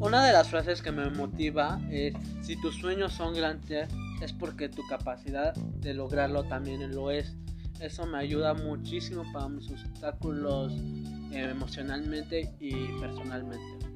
Una de las frases que me motiva es, si tus sueños son grandes, es porque tu capacidad de lograrlo también lo es. Eso me ayuda muchísimo para mis obstáculos eh, emocionalmente y personalmente.